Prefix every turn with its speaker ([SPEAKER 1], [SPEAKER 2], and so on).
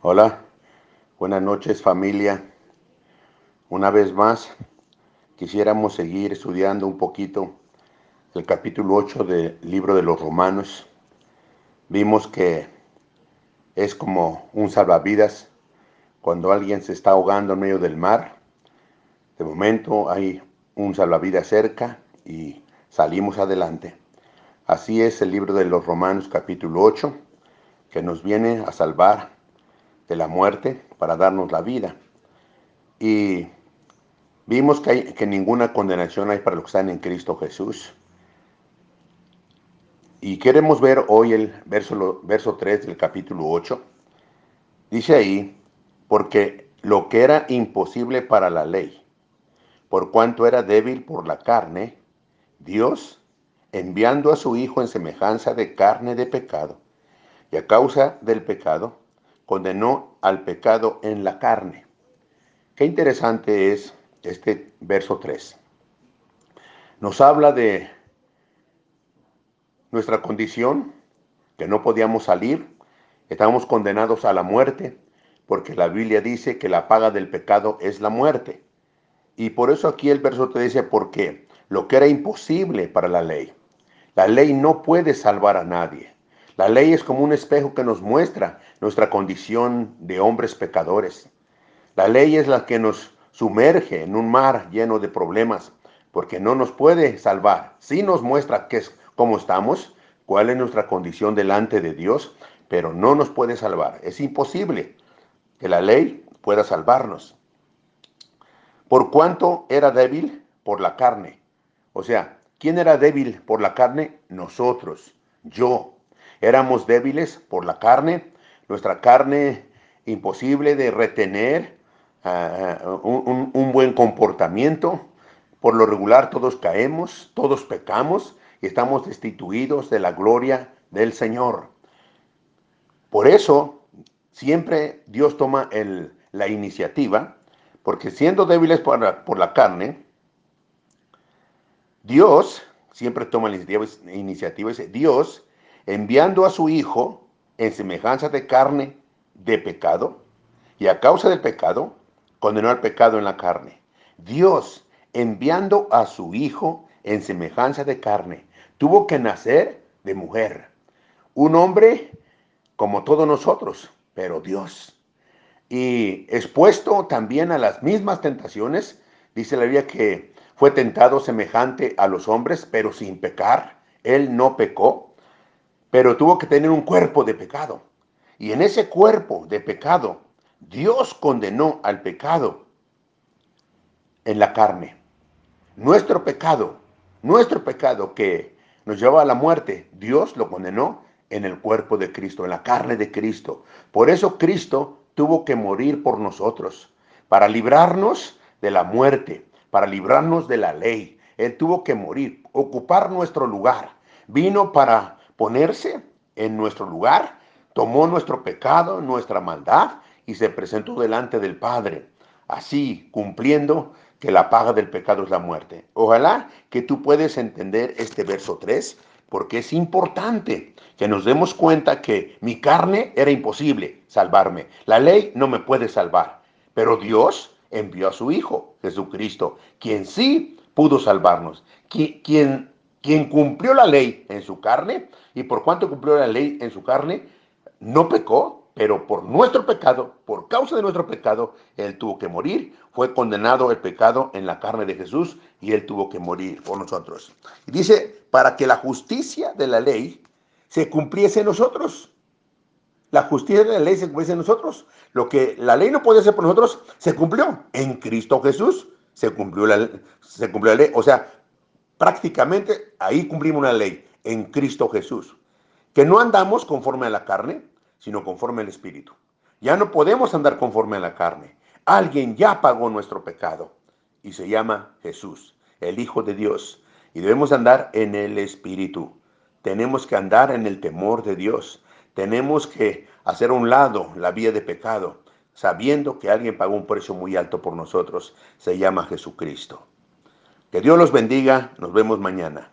[SPEAKER 1] Hola, buenas noches familia. Una vez más, quisiéramos seguir estudiando un poquito el capítulo 8 del libro de los Romanos. Vimos que es como un salvavidas cuando alguien se está ahogando en medio del mar. De momento hay un salvavidas cerca y salimos adelante. Así es el libro de los Romanos capítulo 8, que nos viene a salvar de la muerte para darnos la vida. Y vimos que, hay, que ninguna condenación hay para los que están en Cristo Jesús. Y queremos ver hoy el verso, verso 3 del capítulo 8. Dice ahí, porque lo que era imposible para la ley, por cuanto era débil por la carne, Dios, enviando a su Hijo en semejanza de carne de pecado, y a causa del pecado, condenó al pecado en la carne. Qué interesante es este verso 3. Nos habla de nuestra condición, que no podíamos salir, estábamos condenados a la muerte, porque la Biblia dice que la paga del pecado es la muerte. Y por eso aquí el verso te dice, porque lo que era imposible para la ley, la ley no puede salvar a nadie. La ley es como un espejo que nos muestra nuestra condición de hombres pecadores. La ley es la que nos sumerge en un mar lleno de problemas, porque no nos puede salvar. Sí nos muestra qué es, cómo estamos, cuál es nuestra condición delante de Dios, pero no nos puede salvar. Es imposible que la ley pueda salvarnos. Por cuanto era débil por la carne. O sea, ¿quién era débil por la carne? Nosotros, yo, Éramos débiles por la carne, nuestra carne imposible de retener uh, un, un buen comportamiento. Por lo regular todos caemos, todos pecamos y estamos destituidos de la gloria del Señor. Por eso, siempre Dios toma el, la iniciativa, porque siendo débiles por la, por la, carne, Dios siempre toma la iniciativa, iniciativa Dios enviando a su Hijo en semejanza de carne de pecado, y a causa del pecado, condenó al pecado en la carne. Dios, enviando a su Hijo en semejanza de carne, tuvo que nacer de mujer. Un hombre como todos nosotros, pero Dios. Y expuesto también a las mismas tentaciones, dice la Biblia que fue tentado semejante a los hombres, pero sin pecar. Él no pecó pero tuvo que tener un cuerpo de pecado. Y en ese cuerpo de pecado, Dios condenó al pecado en la carne. Nuestro pecado, nuestro pecado que nos lleva a la muerte, Dios lo condenó en el cuerpo de Cristo, en la carne de Cristo. Por eso Cristo tuvo que morir por nosotros, para librarnos de la muerte, para librarnos de la ley. Él tuvo que morir, ocupar nuestro lugar. Vino para ponerse en nuestro lugar, tomó nuestro pecado, nuestra maldad y se presentó delante del Padre, así cumpliendo que la paga del pecado es la muerte. Ojalá que tú puedes entender este verso 3, porque es importante que nos demos cuenta que mi carne era imposible salvarme. La ley no me puede salvar, pero Dios envió a su Hijo, Jesucristo, quien sí pudo salvarnos, quien quien cumplió la ley en su carne, y por cuanto cumplió la ley en su carne, no pecó, pero por nuestro pecado, por causa de nuestro pecado, él tuvo que morir. Fue condenado el pecado en la carne de Jesús y él tuvo que morir por nosotros. Y dice, para que la justicia de la ley se cumpliese en nosotros. La justicia de la ley se cumpliese en nosotros. Lo que la ley no podía hacer por nosotros, se cumplió. En Cristo Jesús se cumplió la, se cumplió la ley. O sea, prácticamente ahí cumplimos una ley en Cristo Jesús, que no andamos conforme a la carne, sino conforme al Espíritu. Ya no podemos andar conforme a la carne. Alguien ya pagó nuestro pecado y se llama Jesús, el Hijo de Dios. Y debemos andar en el Espíritu. Tenemos que andar en el temor de Dios. Tenemos que hacer a un lado la vía de pecado, sabiendo que alguien pagó un precio muy alto por nosotros. Se llama Jesucristo. Que Dios los bendiga. Nos vemos mañana.